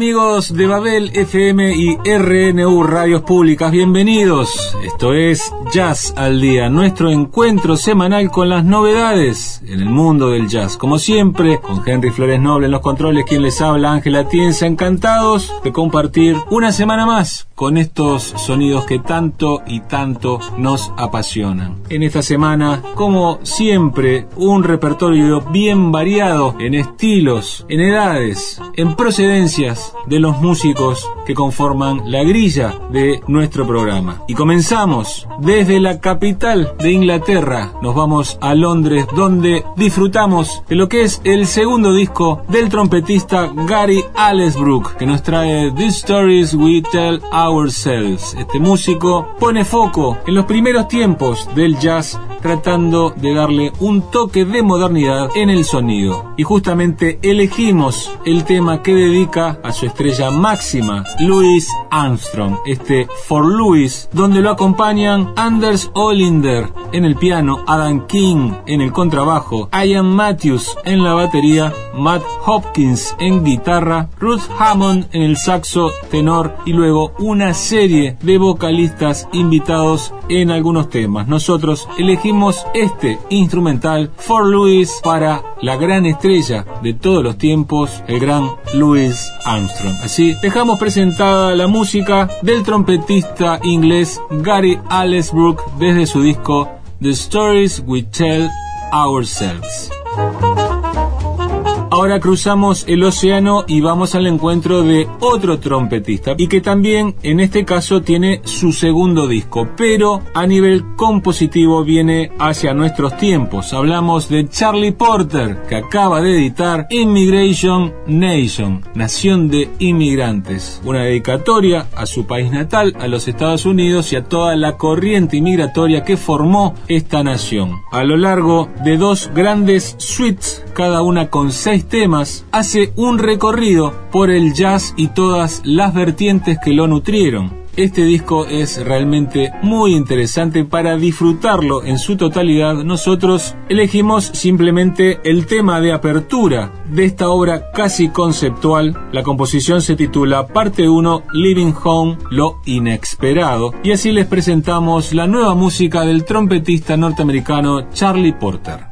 Amigos de Babel FM y RNU Radios Públicas, bienvenidos. Esto es Jazz al Día, nuestro encuentro semanal con las novedades en el mundo del jazz. Como siempre, con Henry Flores Noble en los controles, quien les habla, Ángela Tienza, encantados de compartir una semana más con estos sonidos que tanto y tanto nos apasionan. En esta semana, como siempre, un repertorio bien variado en estilos, en edades, en procedencias de los músicos que conforman la grilla de nuestro programa. Y comenzamos desde la capital de Inglaterra, nos vamos a Londres donde disfrutamos de lo que es el segundo disco del trompetista Gary Allesbrook que nos trae The Stories We Tell Ourselves. Este músico pone foco en los primeros tiempos del jazz tratando de darle un toque de modernidad en el sonido. Y justamente elegimos el tema que dedica a su máxima, Louis Armstrong, este For Louis, donde lo acompañan Anders Olinder en el piano, Adam King en el contrabajo, Ian Matthews en la batería, Matt Hopkins en guitarra, Ruth Hammond en el saxo tenor y luego una serie de vocalistas invitados en algunos temas. Nosotros elegimos este instrumental For Louis para la gran estrella de todos los tiempos, el gran Louis Armstrong. Así dejamos presentada la música del trompetista inglés Gary Allesbrook desde su disco The Stories We Tell Ourselves. Ahora cruzamos el océano y vamos al encuentro de otro trompetista y que también en este caso tiene su segundo disco, pero a nivel compositivo viene hacia nuestros tiempos. Hablamos de Charlie Porter que acaba de editar Immigration Nation, Nación de Inmigrantes, una dedicatoria a su país natal, a los Estados Unidos y a toda la corriente inmigratoria que formó esta nación. A lo largo de dos grandes suites, cada una con seis temas, hace un recorrido por el jazz y todas las vertientes que lo nutrieron. Este disco es realmente muy interesante para disfrutarlo en su totalidad. Nosotros elegimos simplemente el tema de apertura de esta obra casi conceptual. La composición se titula Parte 1 Living Home, lo inesperado. Y así les presentamos la nueva música del trompetista norteamericano Charlie Porter.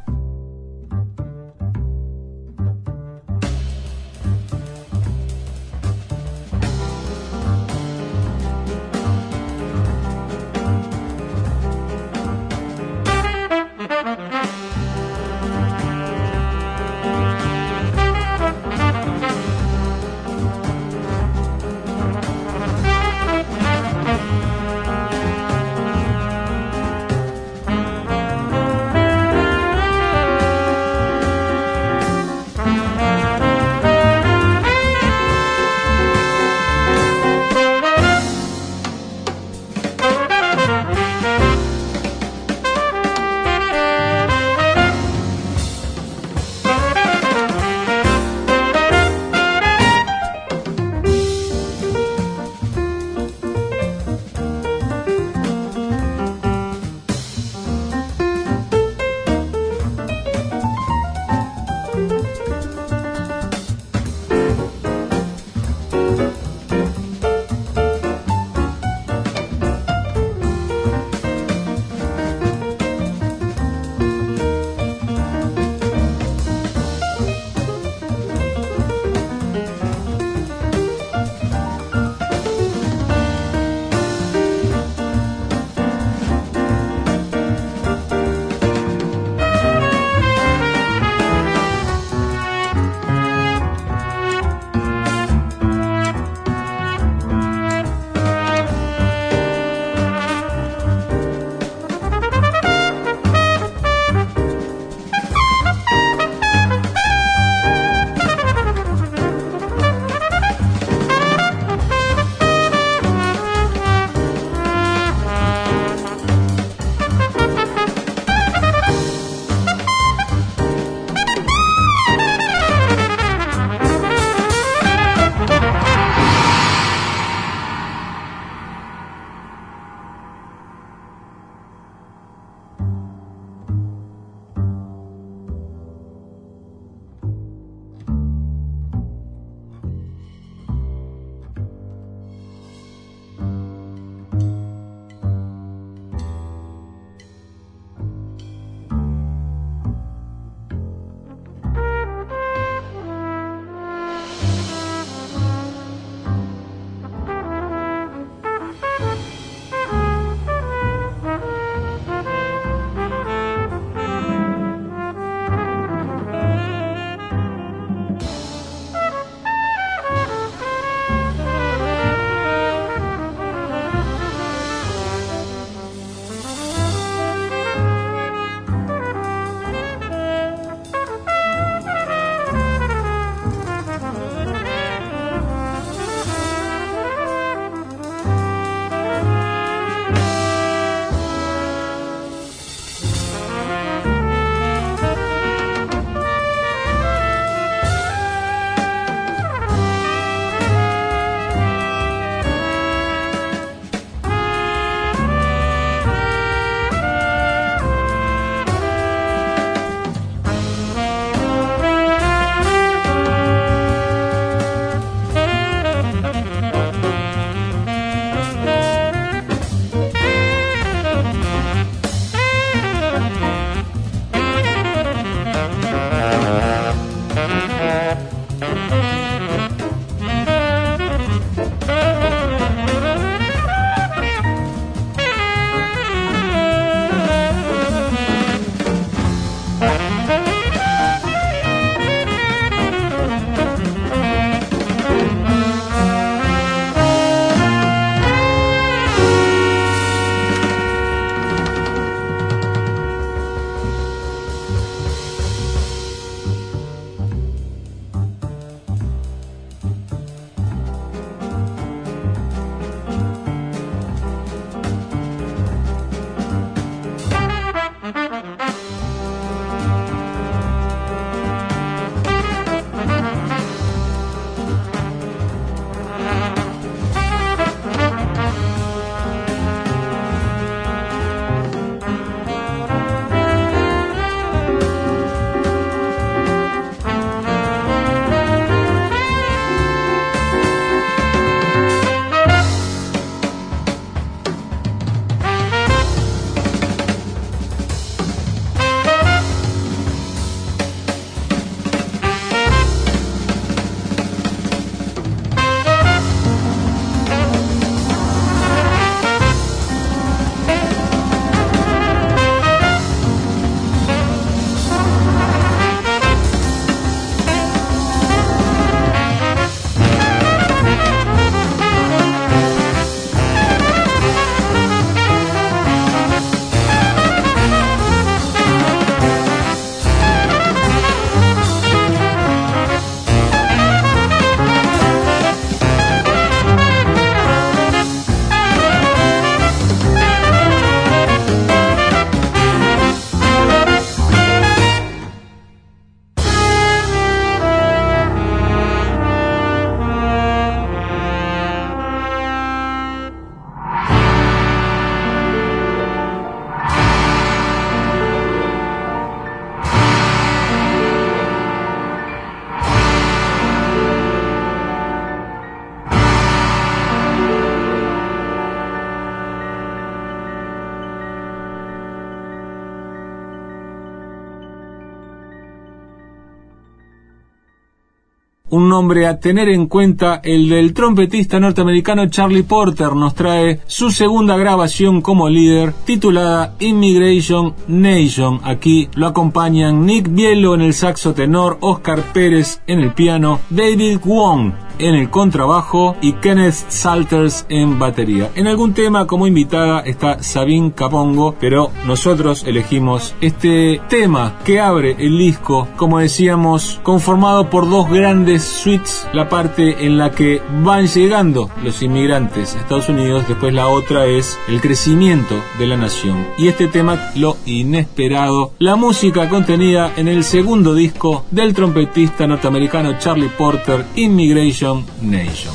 Nombre a tener en cuenta, el del trompetista norteamericano Charlie Porter nos trae su segunda grabación como líder titulada Immigration Nation. Aquí lo acompañan Nick Bielo en el saxo tenor, Oscar Pérez en el piano, David Wong en el contrabajo y Kenneth Salters en batería. En algún tema como invitada está Sabine Capongo, pero nosotros elegimos este tema que abre el disco, como decíamos, conformado por dos grandes suites, la parte en la que van llegando los inmigrantes a Estados Unidos, después la otra es el crecimiento de la nación. Y este tema, lo inesperado, la música contenida en el segundo disco del trompetista norteamericano Charlie Porter, Immigration Nation.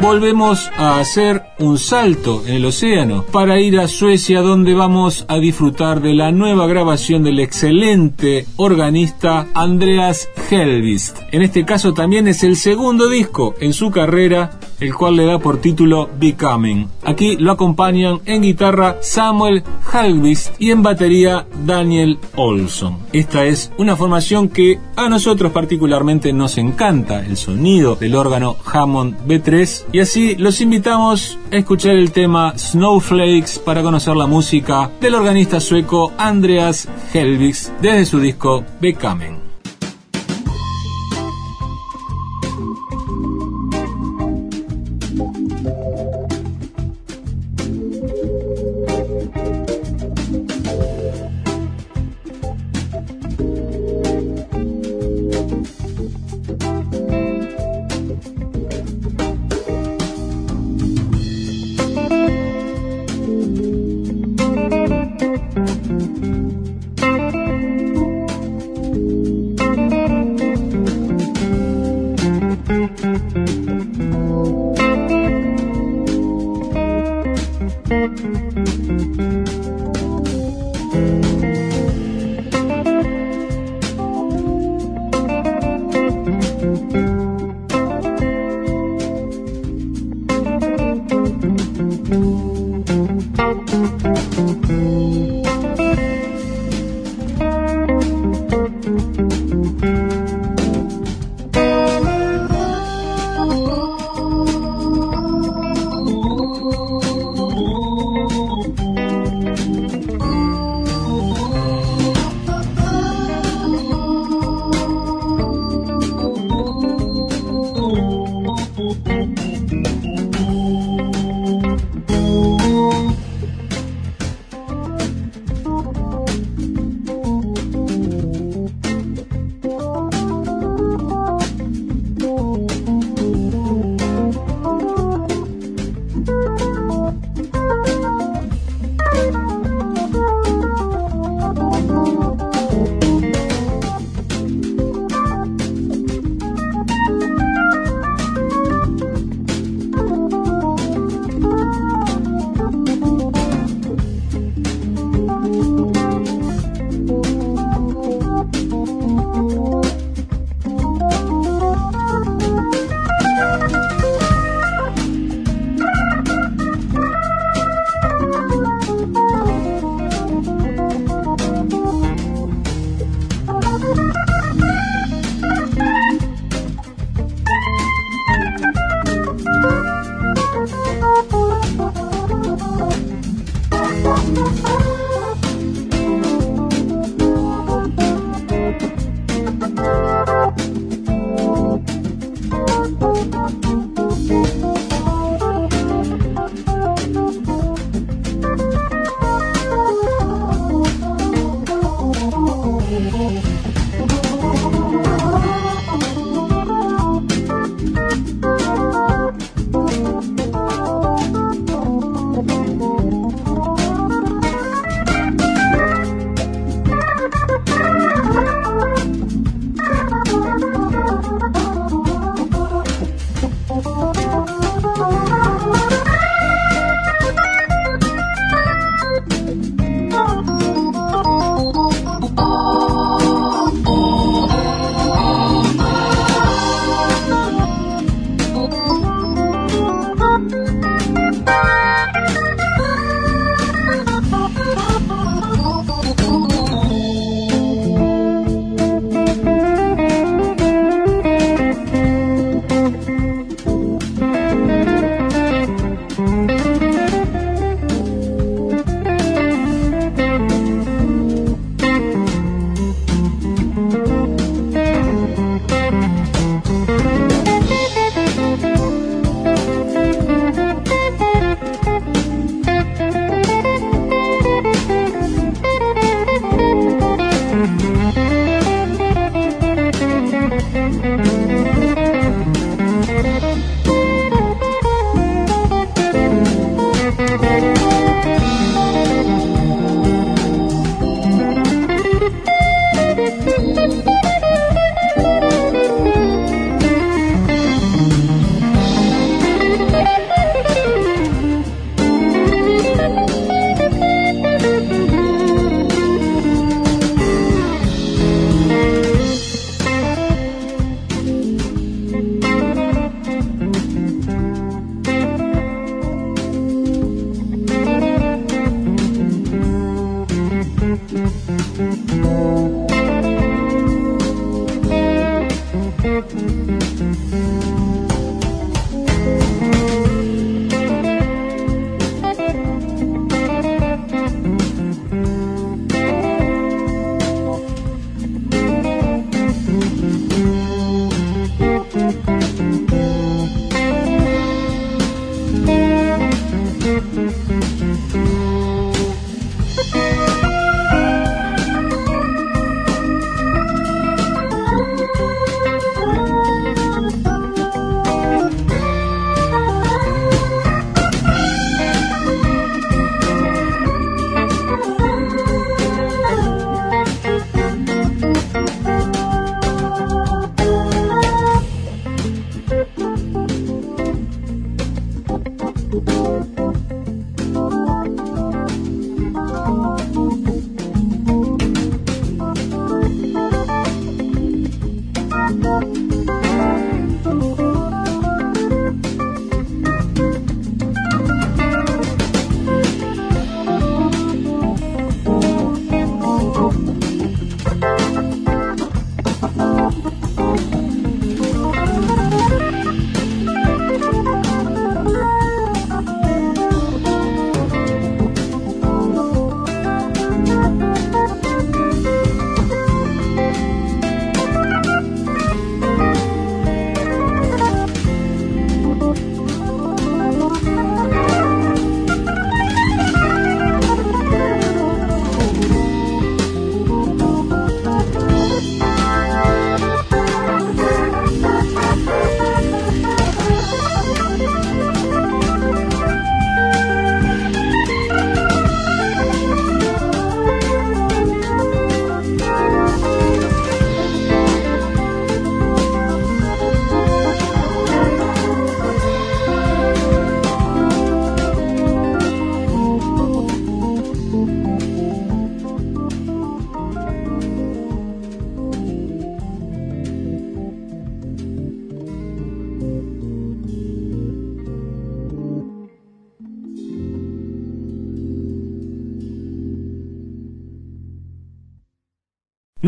Volvemos a hacer un salto en el océano para ir a Suecia donde vamos a disfrutar de la nueva grabación del excelente organista Andreas Helvist. En este caso también es el segundo disco en su carrera, el cual le da por título Becoming. Aquí lo acompañan en guitarra Samuel Helvist y en batería Daniel Olson. Esta es una formación que a nosotros particularmente nos encanta, el sonido del órgano Hammond B3 y así los invitamos a escuchar el tema Snowflakes para conocer la música del organista sueco Andreas Helvigs desde su disco Becoming.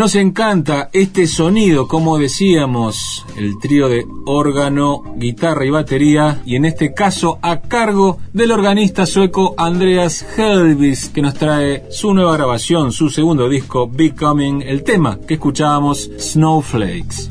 Nos encanta este sonido, como decíamos, el trío de órgano, guitarra y batería, y en este caso a cargo del organista sueco Andreas Helvis, que nos trae su nueva grabación, su segundo disco, Becoming, el tema que escuchábamos, Snowflakes.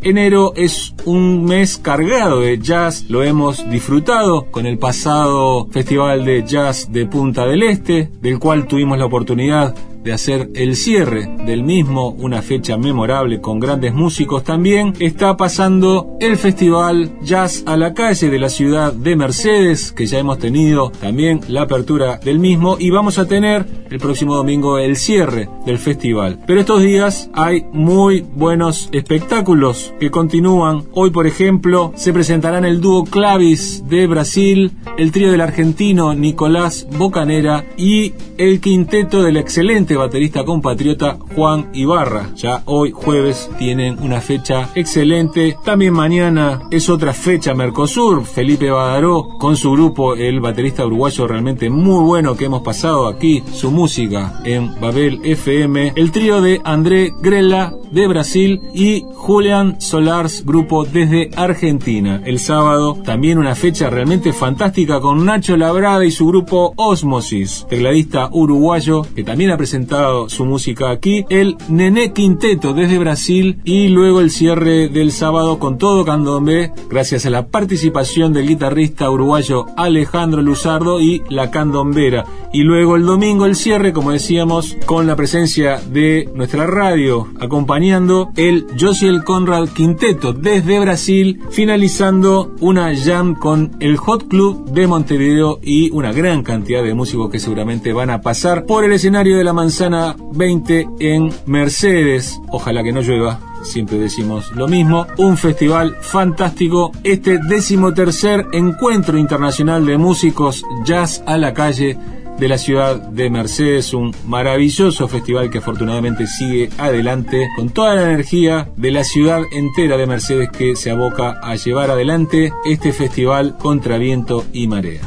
Enero es un mes cargado de jazz, lo hemos disfrutado con el pasado Festival de Jazz de Punta del Este, del cual tuvimos la oportunidad de hacer el cierre del mismo, una fecha memorable con grandes músicos también, está pasando el Festival Jazz a la Calle de la ciudad de Mercedes, que ya hemos tenido también la apertura del mismo y vamos a tener el próximo domingo el cierre del festival. Pero estos días hay muy buenos espectáculos que continúan. Hoy, por ejemplo, se presentarán el dúo Clavis de Brasil, el trío del argentino Nicolás Bocanera y el quinteto del excelente baterista compatriota Juan Ibarra. Ya hoy jueves tienen una fecha excelente. También mañana es otra fecha Mercosur. Felipe Badaró con su grupo, el baterista uruguayo realmente muy bueno que hemos pasado aquí su música en Babel FM. El trío de André Grella de Brasil y Julian Solars grupo desde Argentina. El sábado también una fecha realmente fantástica con Nacho Labrada y su grupo Osmosis, tecladista uruguayo que también ha presentado su música aquí, el Nené Quinteto desde Brasil y luego el cierre del sábado con todo candombe gracias a la participación del guitarrista uruguayo Alejandro Luzardo y la candombera. Y luego el domingo el cierre, como decíamos, con la presencia de nuestra radio acompañando el Josiel Conrad Quinteto desde Brasil, finalizando una jam con el Hot Club de Montevideo y una gran cantidad de músicos que seguramente van a pasar por el escenario de la manzana Manzana 20 en Mercedes. Ojalá que no llueva siempre decimos lo mismo. Un festival fantástico, este decimotercer encuentro internacional de músicos jazz a la calle de la ciudad de Mercedes, un maravilloso festival que afortunadamente sigue adelante con toda la energía de la ciudad entera de Mercedes que se aboca a llevar adelante este festival contra viento y marea.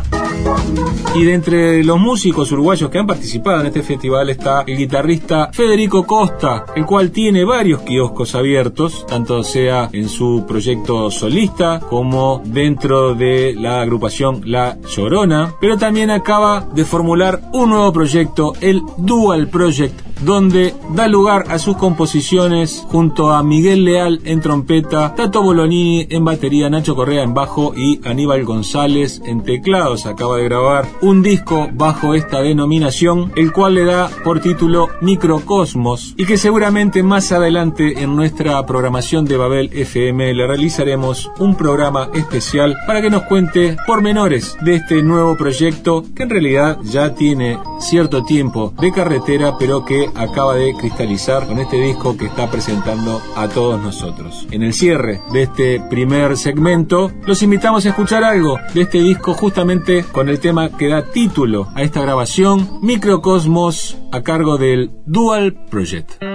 Y de entre los músicos uruguayos que han participado en este festival está el guitarrista Federico Costa, el cual tiene varios kioscos abiertos, tanto sea en su proyecto solista como dentro de la agrupación La Llorona, pero también acaba de formular un nuevo proyecto, el Dual Project, donde da lugar a sus composiciones junto a Miguel Leal en trompeta, Tato Bolonini en batería, Nacho Correa en bajo y Aníbal González en teclados. Acaba de grabar un disco bajo esta denominación, el cual le da por título Microcosmos y que seguramente más adelante en nuestra programación de Babel FM le realizaremos un programa especial para que nos cuente pormenores de este nuevo proyecto que en realidad ya tiene cierto tiempo de carretera pero que acaba de cristalizar con este disco que está presentando a todos nosotros. En el cierre de este primer segmento, los invitamos a escuchar algo de este disco justamente con el tema que da título a esta grabación, Microcosmos, a cargo del Dual Project.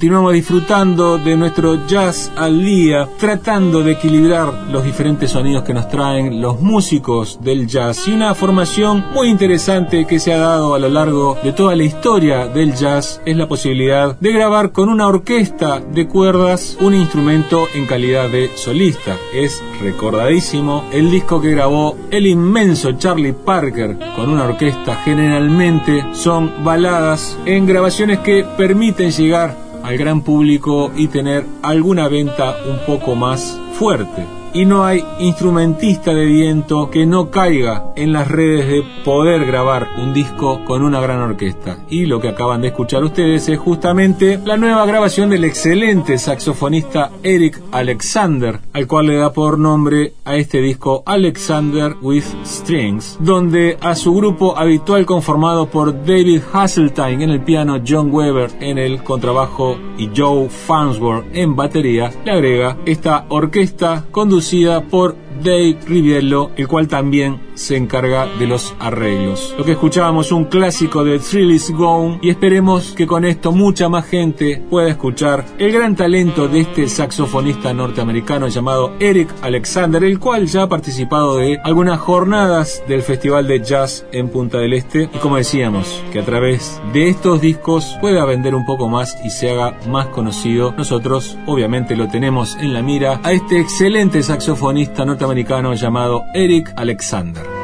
continuamos disfrutando de nuestro jazz al día, tratando de equilibrar los diferentes sonidos que nos traen los músicos del jazz y una formación muy interesante que se ha dado a lo largo de toda la historia del jazz es la posibilidad de grabar con una orquesta de cuerdas un instrumento en calidad de solista. Es recordadísimo el disco que grabó el inmenso Charlie Parker con una orquesta generalmente son baladas en grabaciones que permiten llegar al gran público y tener alguna venta un poco más fuerte y no hay instrumentista de viento que no caiga en las redes de poder grabar un disco con una gran orquesta. Y lo que acaban de escuchar ustedes es justamente la nueva grabación del excelente saxofonista Eric Alexander, al cual le da por nombre a este disco Alexander with Strings, donde a su grupo habitual conformado por David Hasseltine en el piano, John Weber en el contrabajo y Joe Farnsworth en batería, le agrega esta orquesta conducida por Dave Riviello, el cual también se encarga de los arreglos. Lo que escuchábamos un clásico de Thrill is Gone y esperemos que con esto mucha más gente pueda escuchar el gran talento de este saxofonista norteamericano llamado Eric Alexander, el cual ya ha participado de algunas jornadas del Festival de Jazz en Punta del Este y como decíamos, que a través de estos discos pueda vender un poco más y se haga más conocido. Nosotros obviamente lo tenemos en la mira a este excelente saxofonista norteamericano llamado Eric Alexander.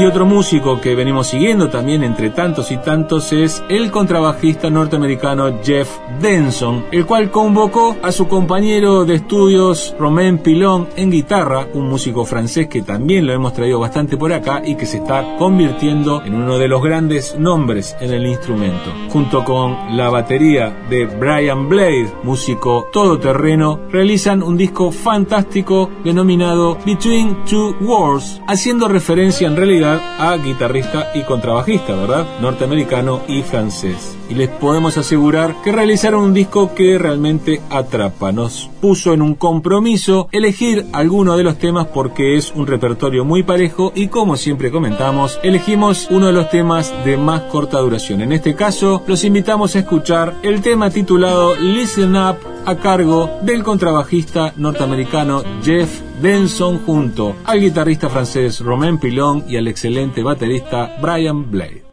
Y otro músico que venimos siguiendo también entre tantos y tantos es el contrabajista norteamericano Jeff Denson, el cual convocó a su compañero de estudios Romain Pilon en guitarra, un músico francés que también lo hemos traído bastante por acá y que se está convirtiendo en uno de los grandes nombres en el instrumento. Junto con la batería de Brian Blade, músico todoterreno, realizan un disco fantástico denominado Between Two Wars, haciendo referencia en realidad a guitarrista y contrabajista, ¿verdad? Norteamericano y francés. Y les podemos asegurar que realizaron un disco que realmente atrapa. Nos puso en un compromiso elegir alguno de los temas porque es un repertorio muy parejo y como siempre comentamos, elegimos uno de los temas de más corta duración. En este caso, los invitamos a escuchar el tema titulado Listen Up a cargo del contrabajista norteamericano Jeff Benson junto al guitarrista francés Romain Pilon y al excelente baterista Brian Blade.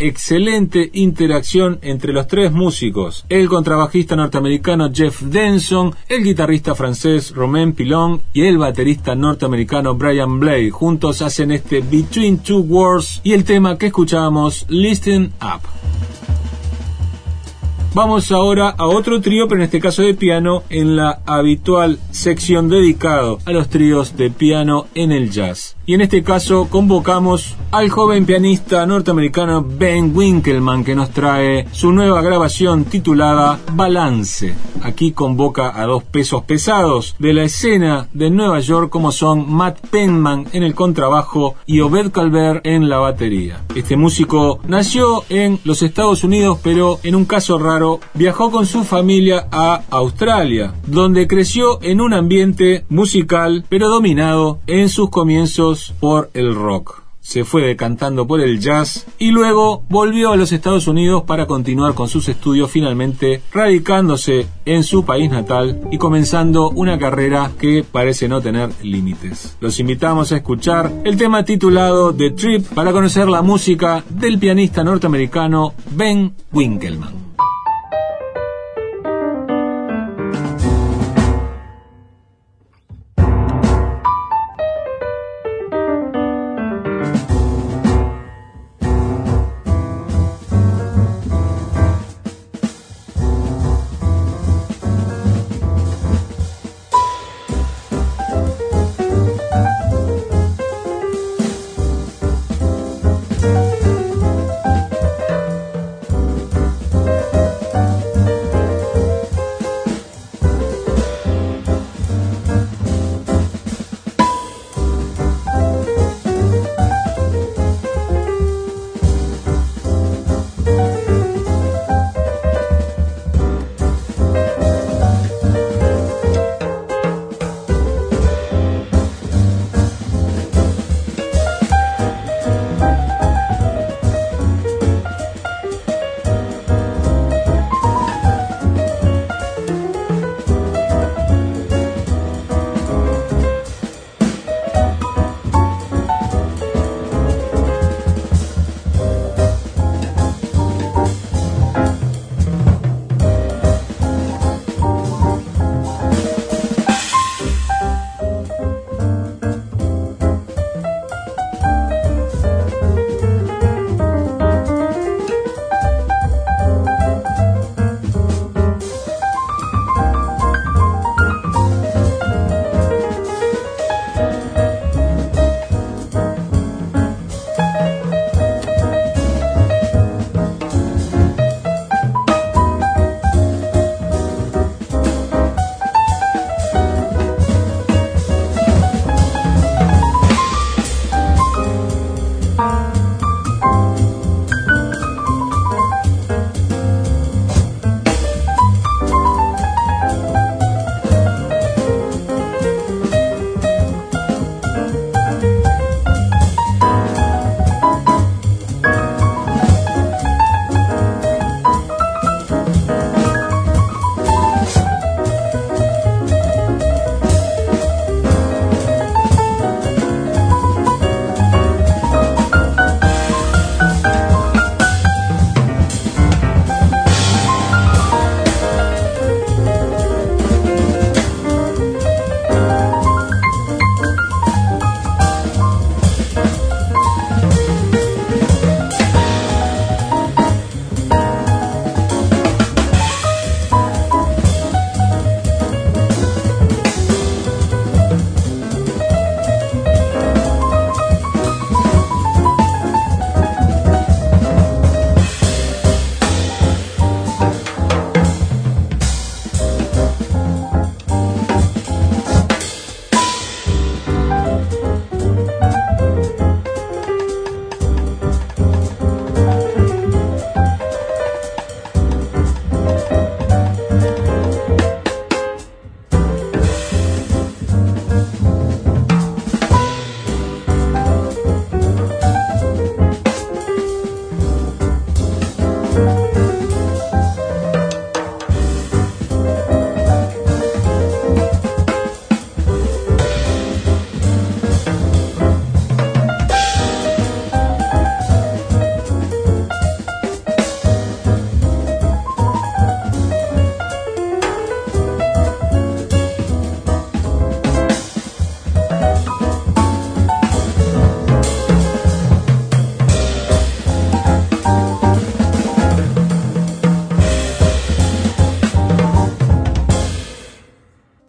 Excelente interacción entre los tres músicos, el contrabajista norteamericano Jeff Denson, el guitarrista francés Romain Pilon y el baterista norteamericano Brian Blade. Juntos hacen este Between Two Worlds y el tema que escuchábamos, Listen Up. Vamos ahora a otro trío, pero en este caso de piano, en la habitual sección dedicado a los tríos de piano en el jazz. Y en este caso convocamos al joven pianista norteamericano Ben Winkelman que nos trae su nueva grabación titulada Balance. Aquí convoca a dos pesos pesados de la escena de Nueva York como son Matt Penman en el contrabajo y Obed Calvert en la batería. Este músico nació en los Estados Unidos pero en un caso raro viajó con su familia a Australia donde creció en un ambiente musical pero dominado en sus comienzos por el rock. Se fue decantando por el jazz y luego volvió a los Estados Unidos para continuar con sus estudios, finalmente radicándose en su país natal y comenzando una carrera que parece no tener límites. Los invitamos a escuchar el tema titulado The Trip para conocer la música del pianista norteamericano Ben Winkelman.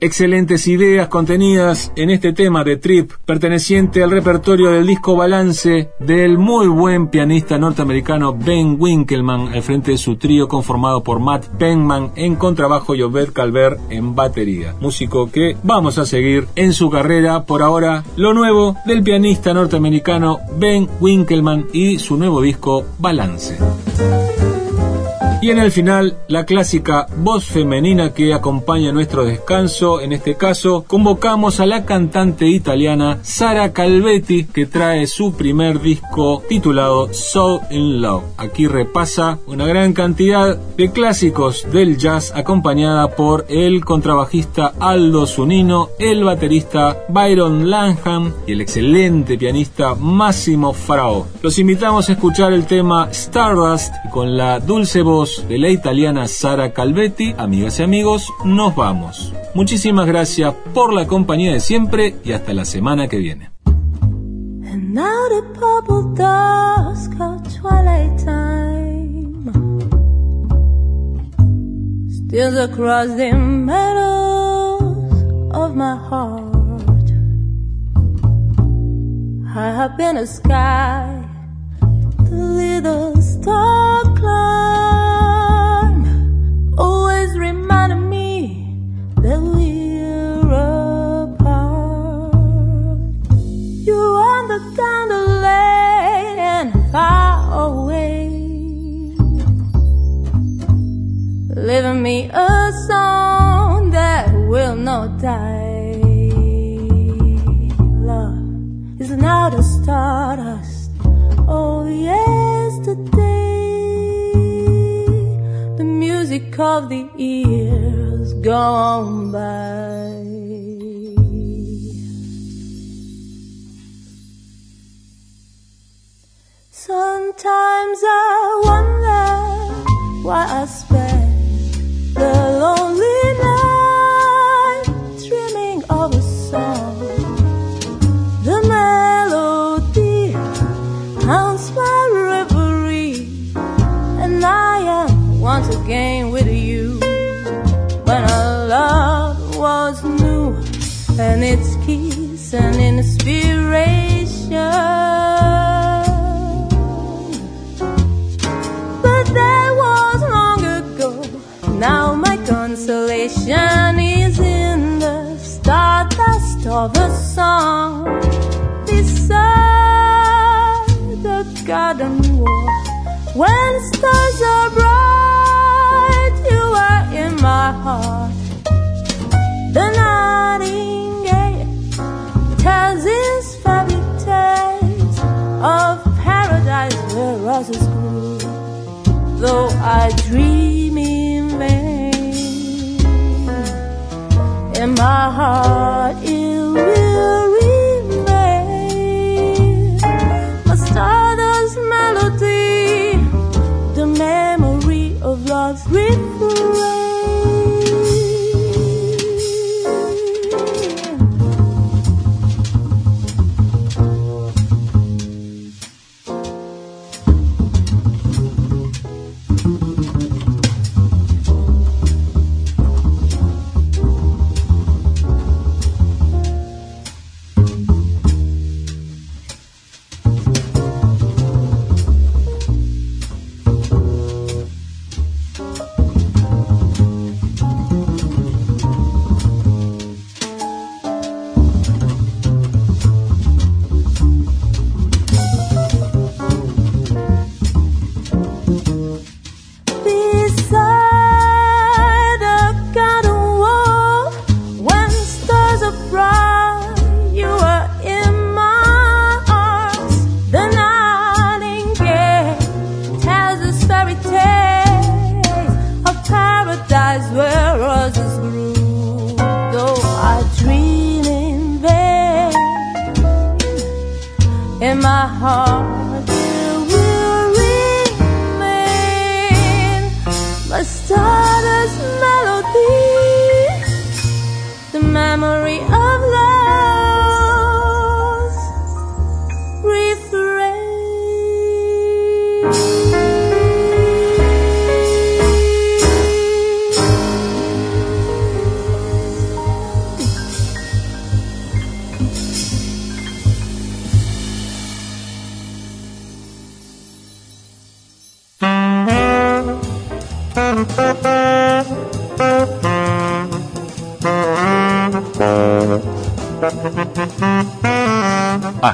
Excelentes ideas contenidas en este tema de Trip, perteneciente al repertorio del disco Balance del muy buen pianista norteamericano Ben Winkelman al frente de su trío conformado por Matt Penman en contrabajo y Obed Calvert en batería. Músico que vamos a seguir en su carrera por ahora lo nuevo del pianista norteamericano Ben Winkelman y su nuevo disco Balance. Y en el final, la clásica voz femenina que acompaña nuestro descanso. En este caso, convocamos a la cantante italiana Sara Calvetti, que trae su primer disco titulado So in Love. Aquí repasa una gran cantidad de clásicos del jazz, acompañada por el contrabajista Aldo Zunino, el baterista Byron Lanham y el excelente pianista Massimo Frao. Los invitamos a escuchar el tema Stardust con la dulce voz de la italiana Sara Calvetti, amigas y amigos, nos vamos. Muchísimas gracias por la compañía de siempre y hasta la semana que viene. I have been a sky, the little star always reminding me that we're apart. You the and far away, leaving me a song that will not die. Love is now the stardust. Yesterday music of the years gone by. Sometimes I wonder why I spend kiss and inspiration. But that was long ago. Now my consolation is in the stardust of a song beside the garden wall. When stars are bright, you are in my heart. Tells his fairy tales of paradise where roses grew though I dream in vain. And my heart, it